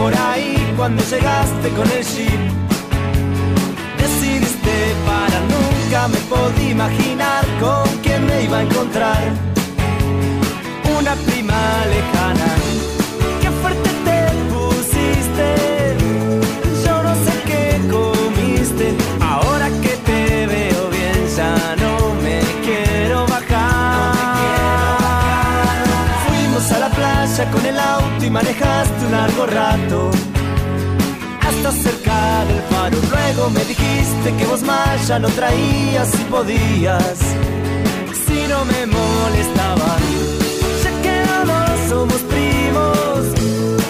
por ahí cuando llegaste con el jeep. Decidiste para nunca me podía imaginar con quién me iba a encontrar. Una prima lejana manejaste un largo rato hasta cerca del faro. Luego me dijiste que vos más ya no traías si podías, si no me molestaba. Ya que no somos primos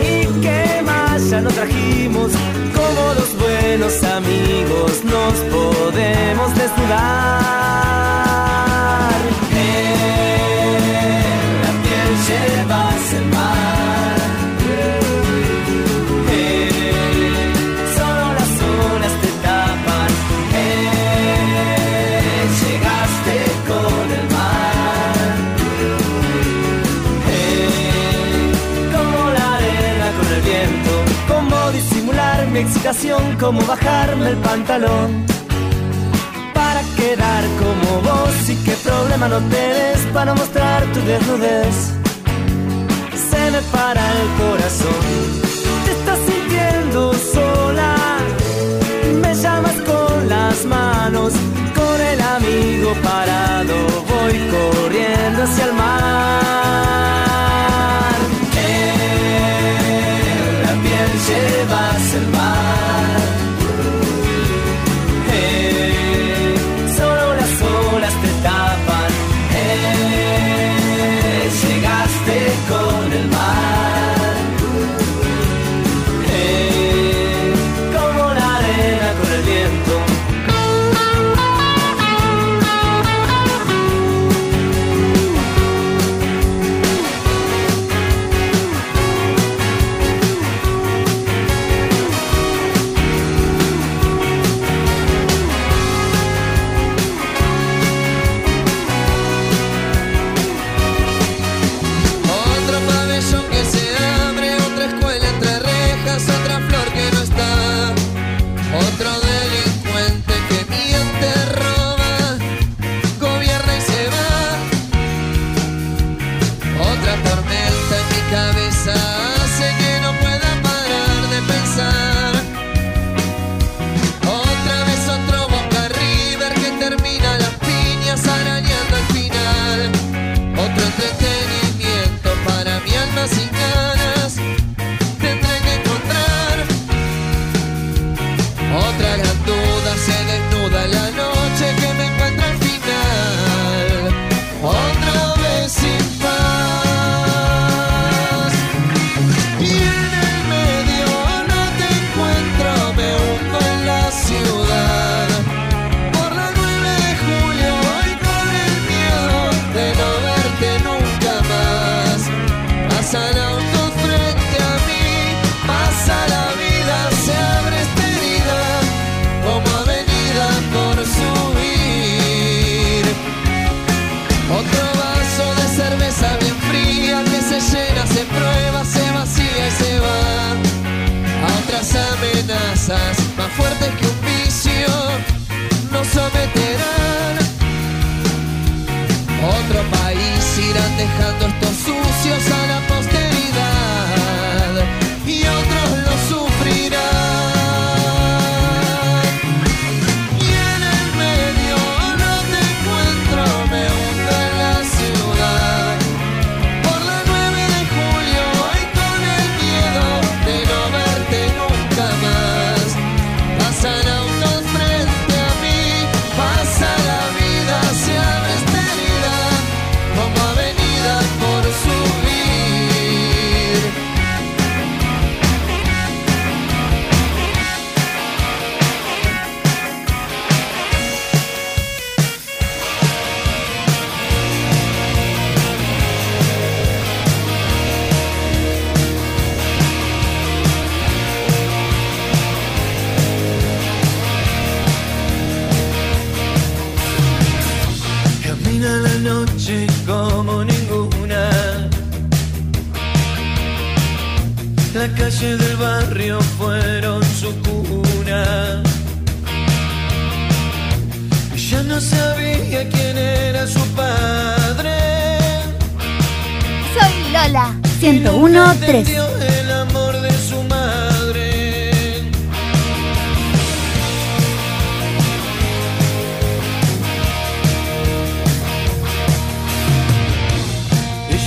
y que más ya no trajimos. Como los buenos amigos nos podemos desnudar. canción como bajarme el pantalón para quedar como vos y qué problema no tenés para mostrar tu desnudez. Se me para el corazón, te estás sintiendo sola, me llamas con las manos, con el amigo parado, voy corriendo hacia el mar. En la piel llevas el mar.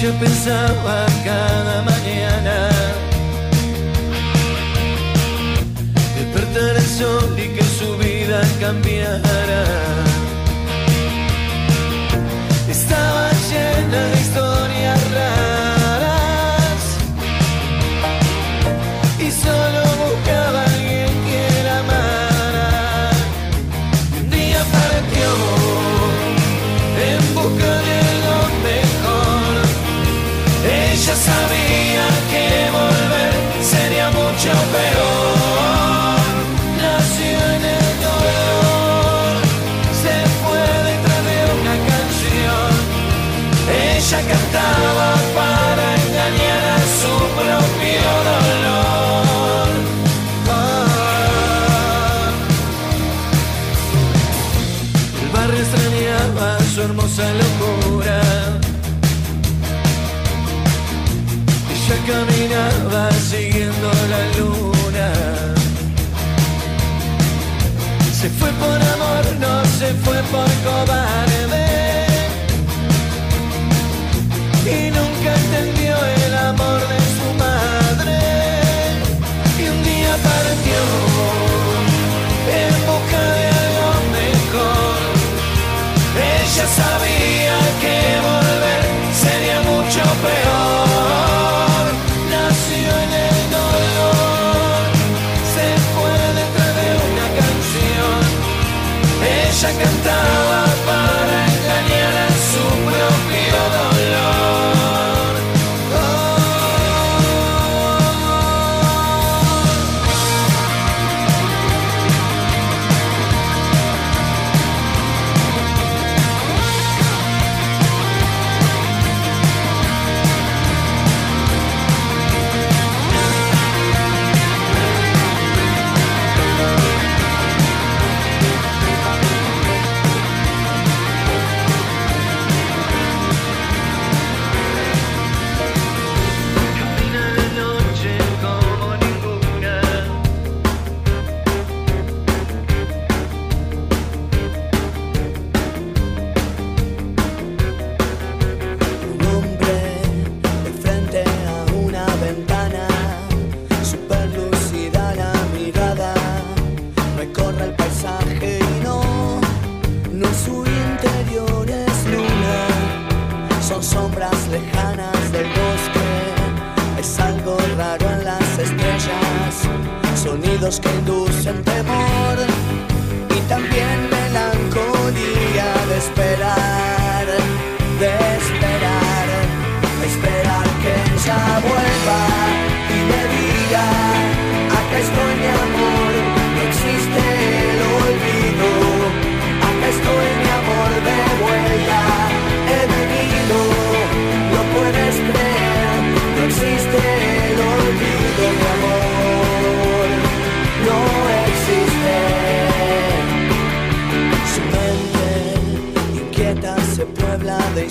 yo pensaba cada mañana. Despertar el sol y que su vida cambiara. Estaba llena de ella cantaba para engañar a su propio dolor. Ah. El barrio extrañaba su hermosa locura. Ella caminaba siguiendo la luna. Se fue por amor, no se fue por cobarde. deixa cantar.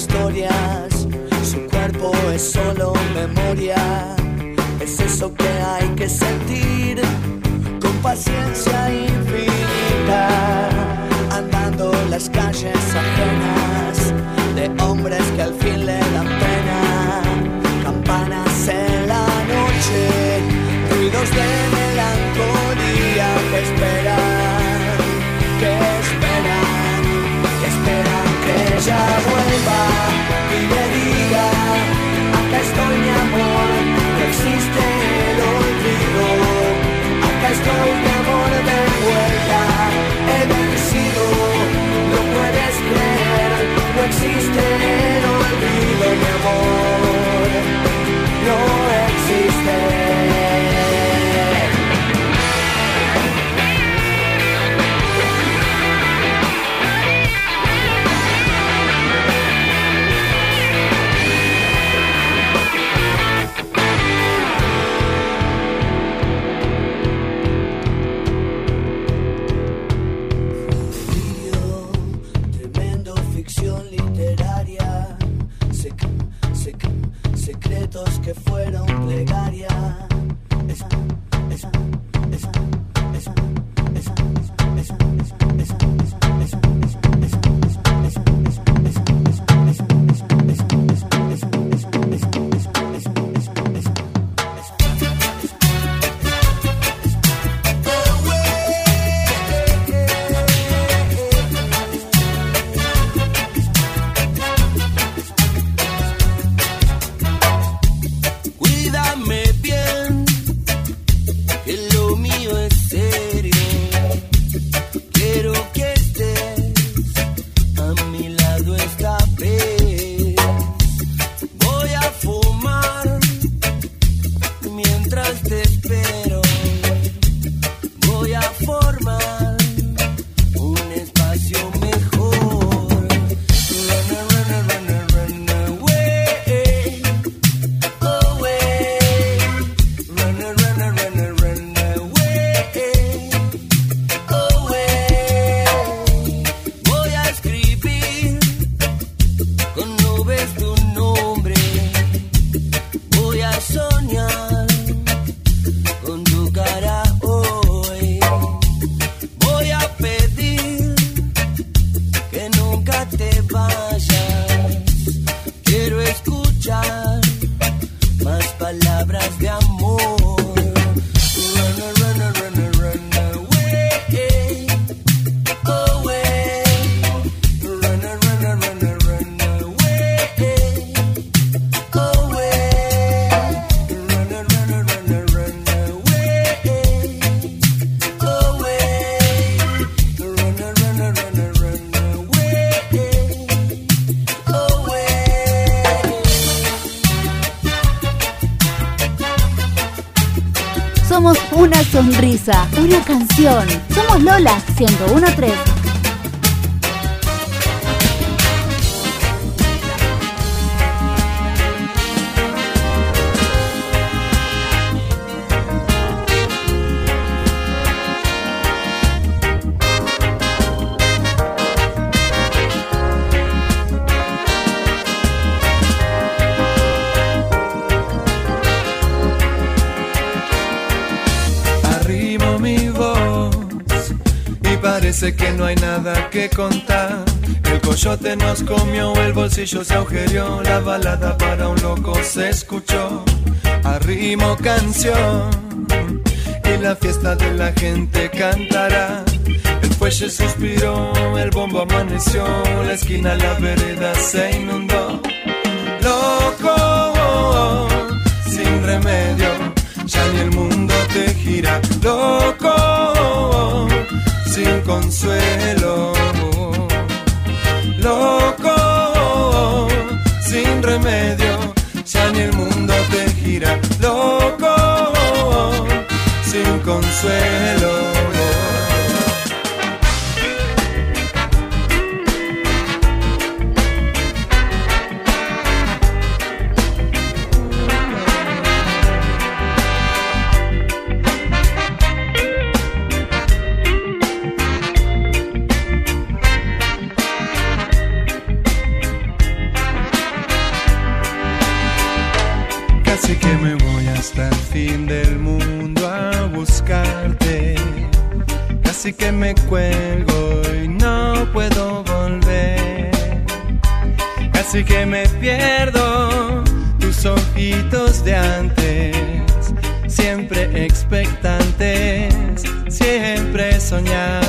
historias, su cuerpo es solo memoria, es eso que hay que sentir con paciencia infinita, andando las calles ajenas de hombres existe el olvido, mi amor. Yeah. so Somos Lola 1013. Que no hay nada que contar. El coyote nos comió, el bolsillo se agujereó, la balada para un loco se escuchó. Arrimo canción y la fiesta de la gente cantará. El fuelle suspiró, el bombo amaneció, la esquina, la vereda se inundó. Loco, sin remedio, ya ni el mundo te gira. Loco sin consuelo. Loco, sin remedio, ya ni el mundo te gira. Loco, sin consuelo. Así que me pierdo tus ojitos de antes, siempre expectantes, siempre soñar.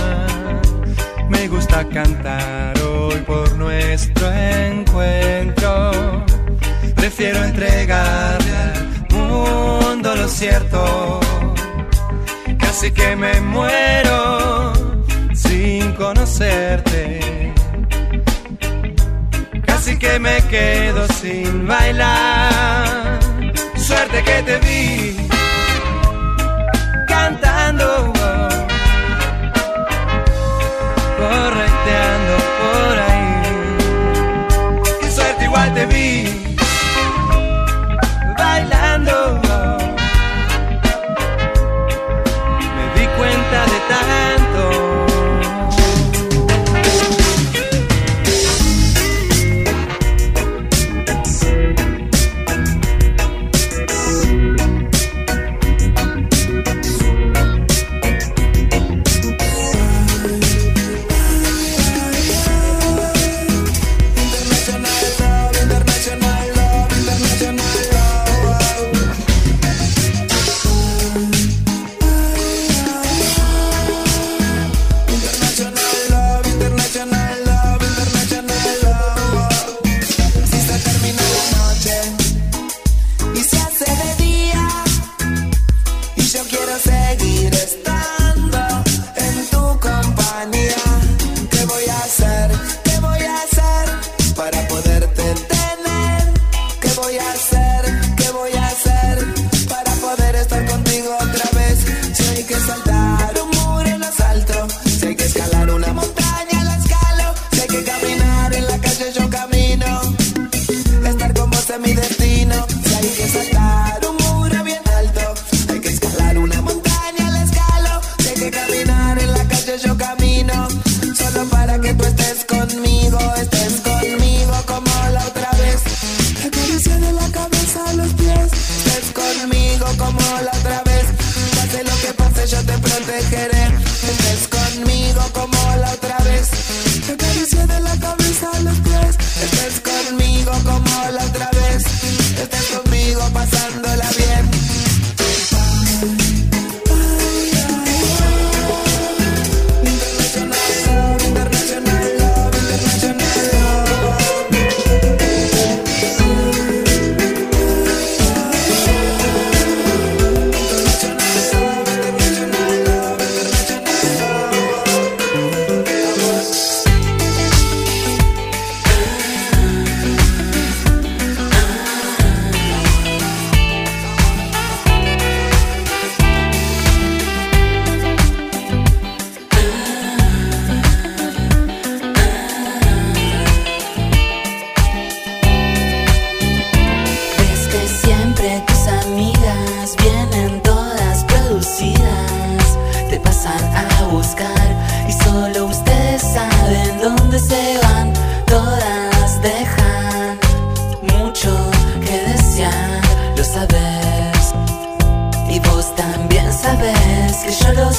Me gusta cantar hoy por nuestro encuentro. Prefiero entregarle al mundo lo cierto Así que me muero sin conocerte. Que me quedo sin bailar. Suerte que te vi cantando,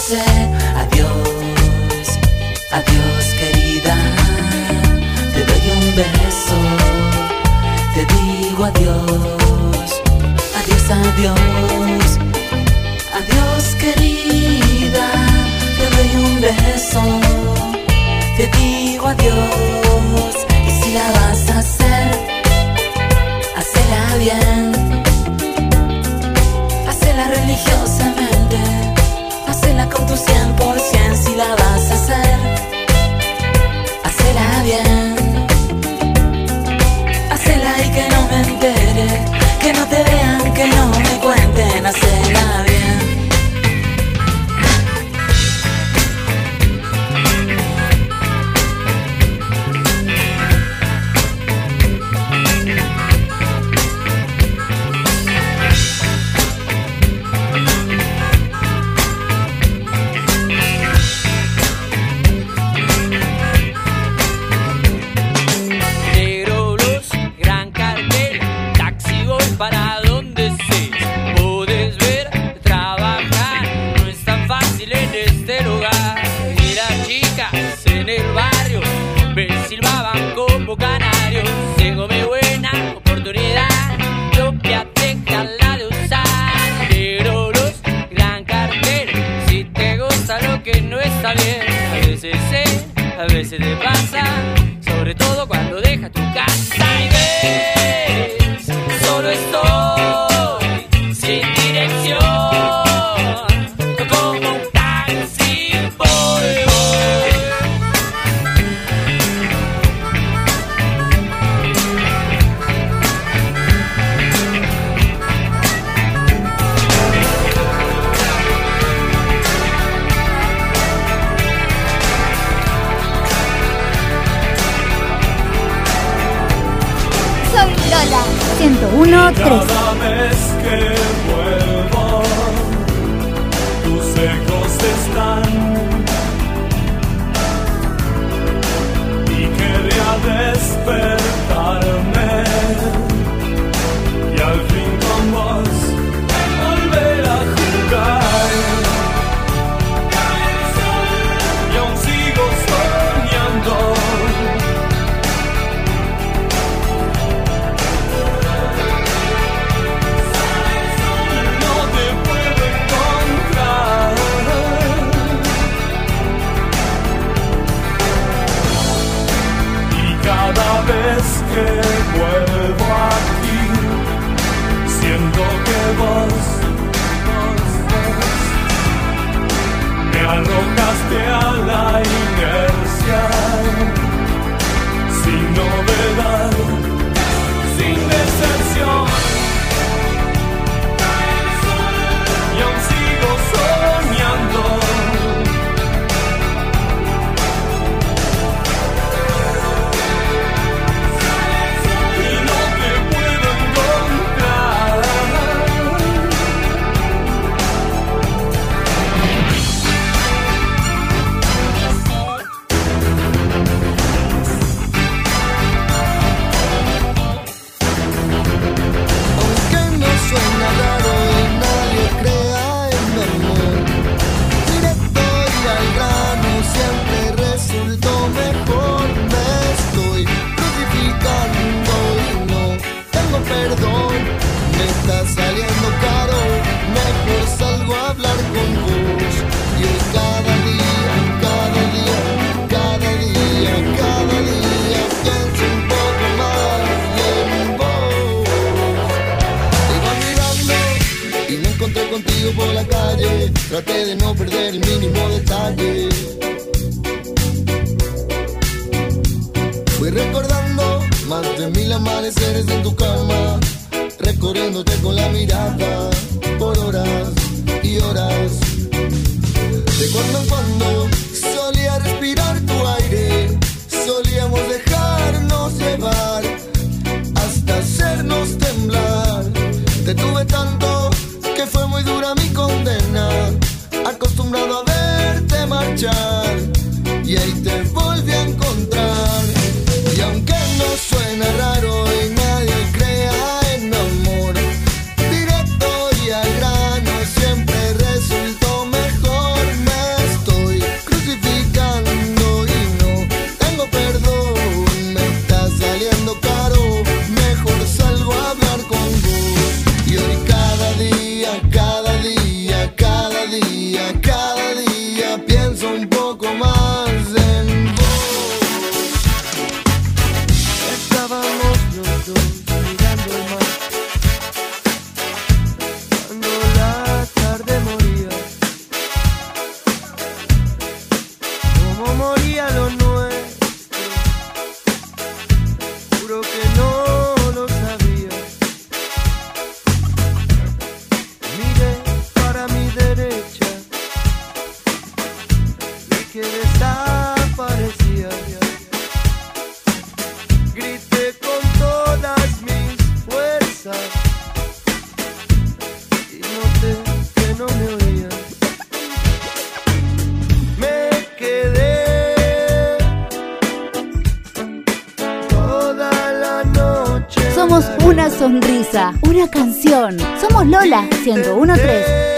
adiós, adiós querida. Te doy un beso, te digo adiós, adiós, adiós, adiós querida. Te doy un beso, te digo adiós. Y si la vas a hacer, hacela bien, hacela religiosa tu 100% si la vas de mil amaneceres en tu cama, recorriéndote con la mirada por horas y horas. Sonrisa, una canción. Somos Lola 1013.